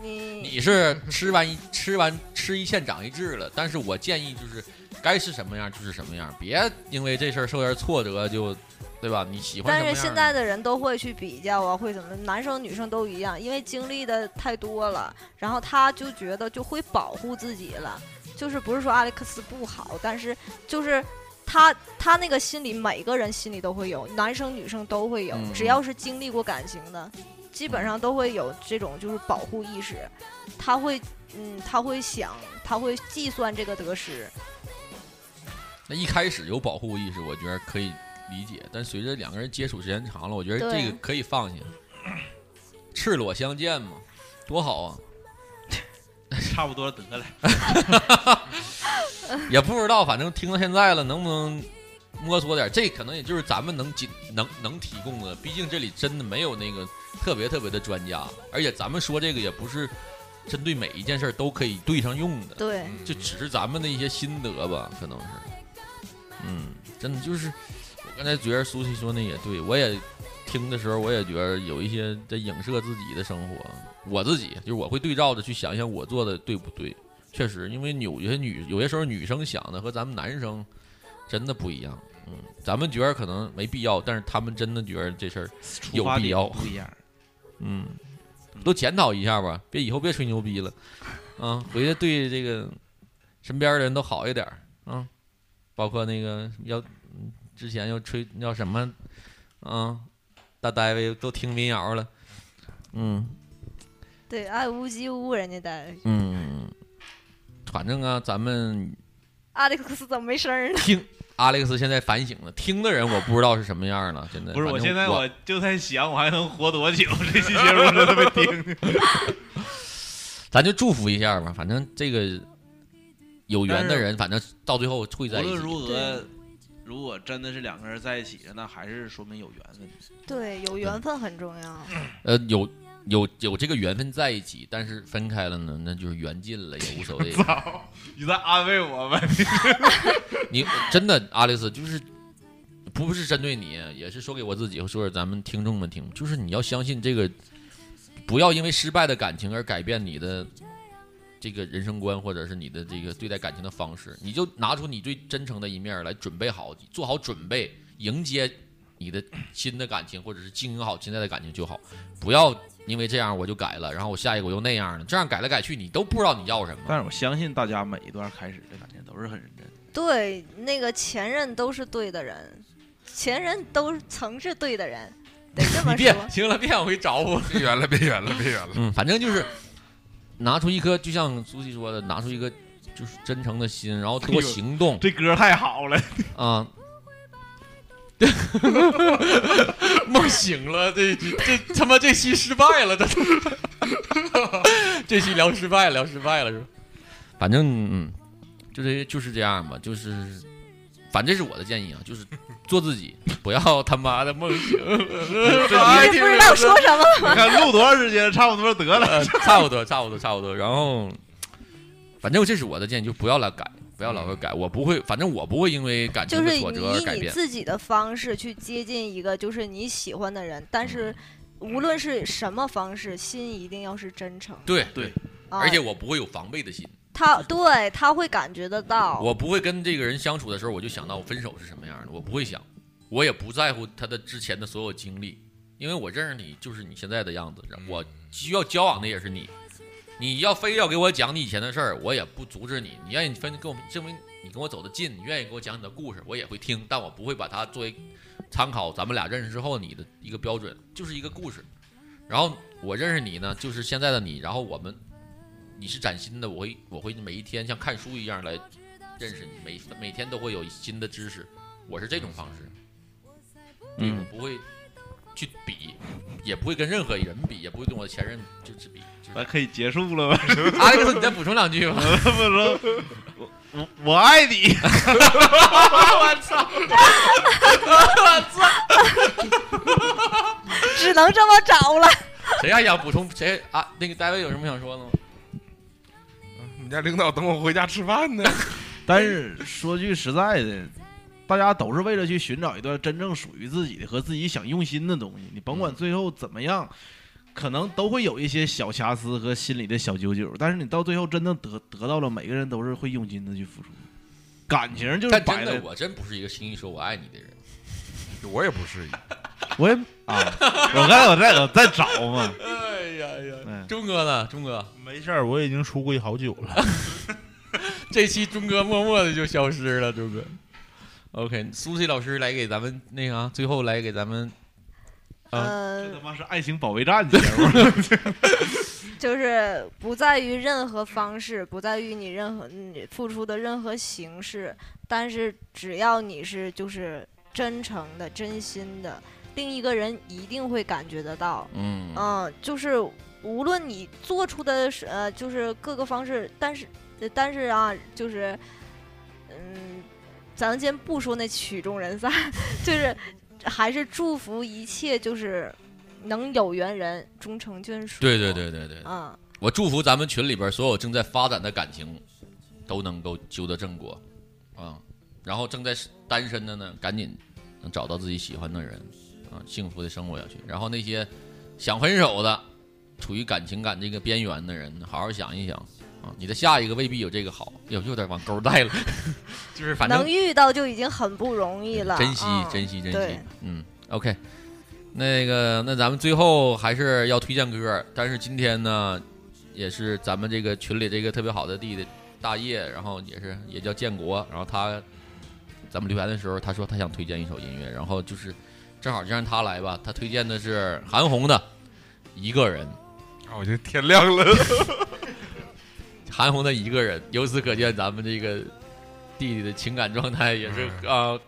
你你是吃完一吃完吃一堑长一智了，但是我建议就是该是什么样就是什么样，别因为这事儿受点挫折就，对吧？你喜欢但是现在的人都会去比较啊，会怎么？男生女生都一样，因为经历的太多了，然后他就觉得就会保护自己了。就是不是说阿历克斯不好，但是就是他他那个心里，每个人心里都会有，男生女生都会有，嗯只要是经历过感情的，基本上都会有这种就是保护意识。他会嗯，他会想，他会计算这个得失。那一开始有保护意识，我觉得可以理解，但随着两个人接触时间长了，我觉得这个可以放下，赤裸相见嘛，多好啊！差不多得了。也不知道，反正听到现在了，能不能摸索点，这可能也就是咱们能仅能能提供的，毕竟这里真的没有那个特别特别的专家，而且咱们说这个也不是针对每一件事儿都可以对上用的，对，就只是咱们的一些心得吧，可能是，嗯，真的就是我刚才觉得苏西说那也对，我也听的时候我也觉得有一些在影射自己的生活，我自己就是我会对照着去想想我做的对不对，确实，因为有些女有些时候女生想的和咱们男生真的不一样。嗯，咱们觉得可能没必要，但是他们真的觉得这事儿有必要，不一样。嗯，都检讨一下吧，别以后别吹牛逼了，啊，回去对这个身边的人都好一点啊，包括那个要之前又吹叫什么，嗯，大单位都听民谣了，嗯，对，爱屋及乌，人家单位。嗯，反正啊，咱们阿历克斯怎么没声儿呢？听。阿历克斯现在反省了，听的人我不知道是什么样了。现在不是，我现在我就在想，我还能活多久？这期节目真的没听。咱就祝福一下吧，反正这个有缘的人，反正到最后会在一起。无论如何，如果真的是两个人在一起了，那还是说明有缘分。对，有缘分很重要。呃，有有有这个缘分在一起，但是分开了呢，那就是缘尽了，也无所谓。操！你在安慰我吧？你真的，阿丽丝就是不是针对你，也是说给我自己，说给咱们听众们听，就是你要相信这个，不要因为失败的感情而改变你的这个人生观，或者是你的这个对待感情的方式。你就拿出你最真诚的一面来，准备好，做好准备，迎接你的新的感情，或者是经营好现在的感情就好。不要因为这样我就改了，然后我下一个我又那样了，这样改来改去，你都不知道你要什么。但是我相信大家每一段开始的感情都是很认真。对，那个前任都是对的人，前任都曾是对的人，得这么说。别行了，别往回找我，别圆了，别圆了，别圆了。嗯，反正就是拿出一颗，就像苏西说的，拿出一个就是真诚的心，然后多行动。这歌太好了啊！梦醒了，这这他妈这期失败了，这 这期聊失败，聊失败了是吧？反正嗯。就这就是这样吧，就是，反正这是我的建议啊，就是做自己，不要他妈的梦醒。不知道说什么。你看录多长时间，差不多得了，差不多，差不多，差不多。然后，反正这是我的建议，就不要来改，不要老是改。我不会，反正我不会因为感情的挫折而改变。以你自己的方式去接近一个就是你喜欢的人，但是无论是什么方式，心一定要是真诚。对对，而且我不会有防备的心。他对他会感觉得到，我不会跟这个人相处的时候，我就想到我分手是什么样的，我不会想，我也不在乎他的之前的所有经历，因为我认识你就是你现在的样子，我需要交往的也是你，你要非要给我讲你以前的事儿，我也不阻止你，你愿意分跟我证明你跟我走得近，你愿意给我讲你的故事，我也会听，但我不会把它作为参考，咱们俩认识之后你的一个标准，就是一个故事，然后我认识你呢，就是现在的你，然后我们。你是崭新的，我会我会每一天像看书一样来认识你，每每天都会有新的知识，我是这种方式，嗯，不会去比，也不会跟任何人比，也不会跟我的前任就是比。咱可以结束了吗？阿克斯，你再补充两句吧。不说，我我我爱你。我操！我操！只能这么找了。谁还想补充？谁啊？那个大卫有什么想说的吗？你家领导等我回家吃饭呢。但是说句实在的，大家都是为了去寻找一段真正属于自己的和自己想用心的东西。你甭管最后怎么样，可能都会有一些小瑕疵和心里的小九九。但是你到最后真的得得到了，每个人都是会用心的去付出。感情就是。但真的，我真不是一个轻易说我爱你的人。我也不是。我也啊，我刚才我在我在找嘛。哎呀呀，钟哥呢？钟哥没事儿，我已经出柜好久了。这期钟哥默默的就消失了，钟哥。OK，苏西老师来给咱们那啥，最后来给咱们。呃，这他妈是爱情保卫战节目。就是不在于任何方式，不在于你任何你付出的任何形式，但是只要你是就是真诚的、真心的。另一个人一定会感觉得到，嗯。嗯，就是无论你做出的是呃，就是各个方式，但是但是啊，就是嗯，咱们先不说那曲终人散，就是还是祝福一切，就是能有缘人终成眷属。对对对对对，嗯，我祝福咱们群里边所有正在发展的感情都能够修得正果，啊，然后正在单身的呢，赶紧能找到自己喜欢的人，啊，幸福的生活下去。然后那些想分手的，处于感情感这个边缘的人，好好想一想啊，你的下一个未必有这个好，有有点往沟带了，就是反正能遇到就已经很不容易了，珍惜嗯珍惜珍惜，嗯，OK，那个那咱们最后还是要推荐歌，但是今天呢，也是咱们这个群里这个特别好的弟弟大叶，然后也是也叫建国，然后他咱们留言的时候，他说他想推荐一首音乐，然后就是正好就让他来吧，他推荐的是韩红的《一个人》。啊，我觉得天亮了。韩红的一个人，由此可见，咱们这个弟弟的情感状态也是啊、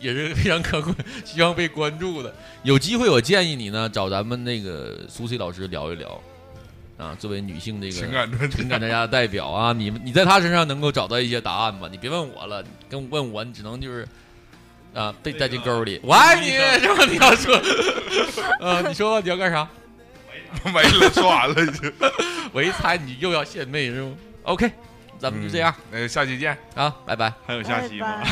也是非常可贵，希望被关注的。有机会，我建议你呢找咱们那个苏西老师聊一聊啊，作为女性这个情感专家情感专家的代表啊，你们你在他身上能够找到一些答案吗？你别问我了，跟问我，你只能就是。啊，被带进沟里！我爱你，是吧？你要说，呃，你说吧，你要干啥？没了，说完了已经。我一猜你又要献媚是吗？OK，咱们就这样，那、下期见啊，拜拜。还有下期吗？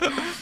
我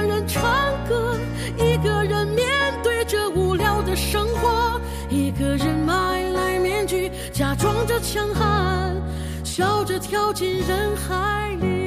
跳进人海里。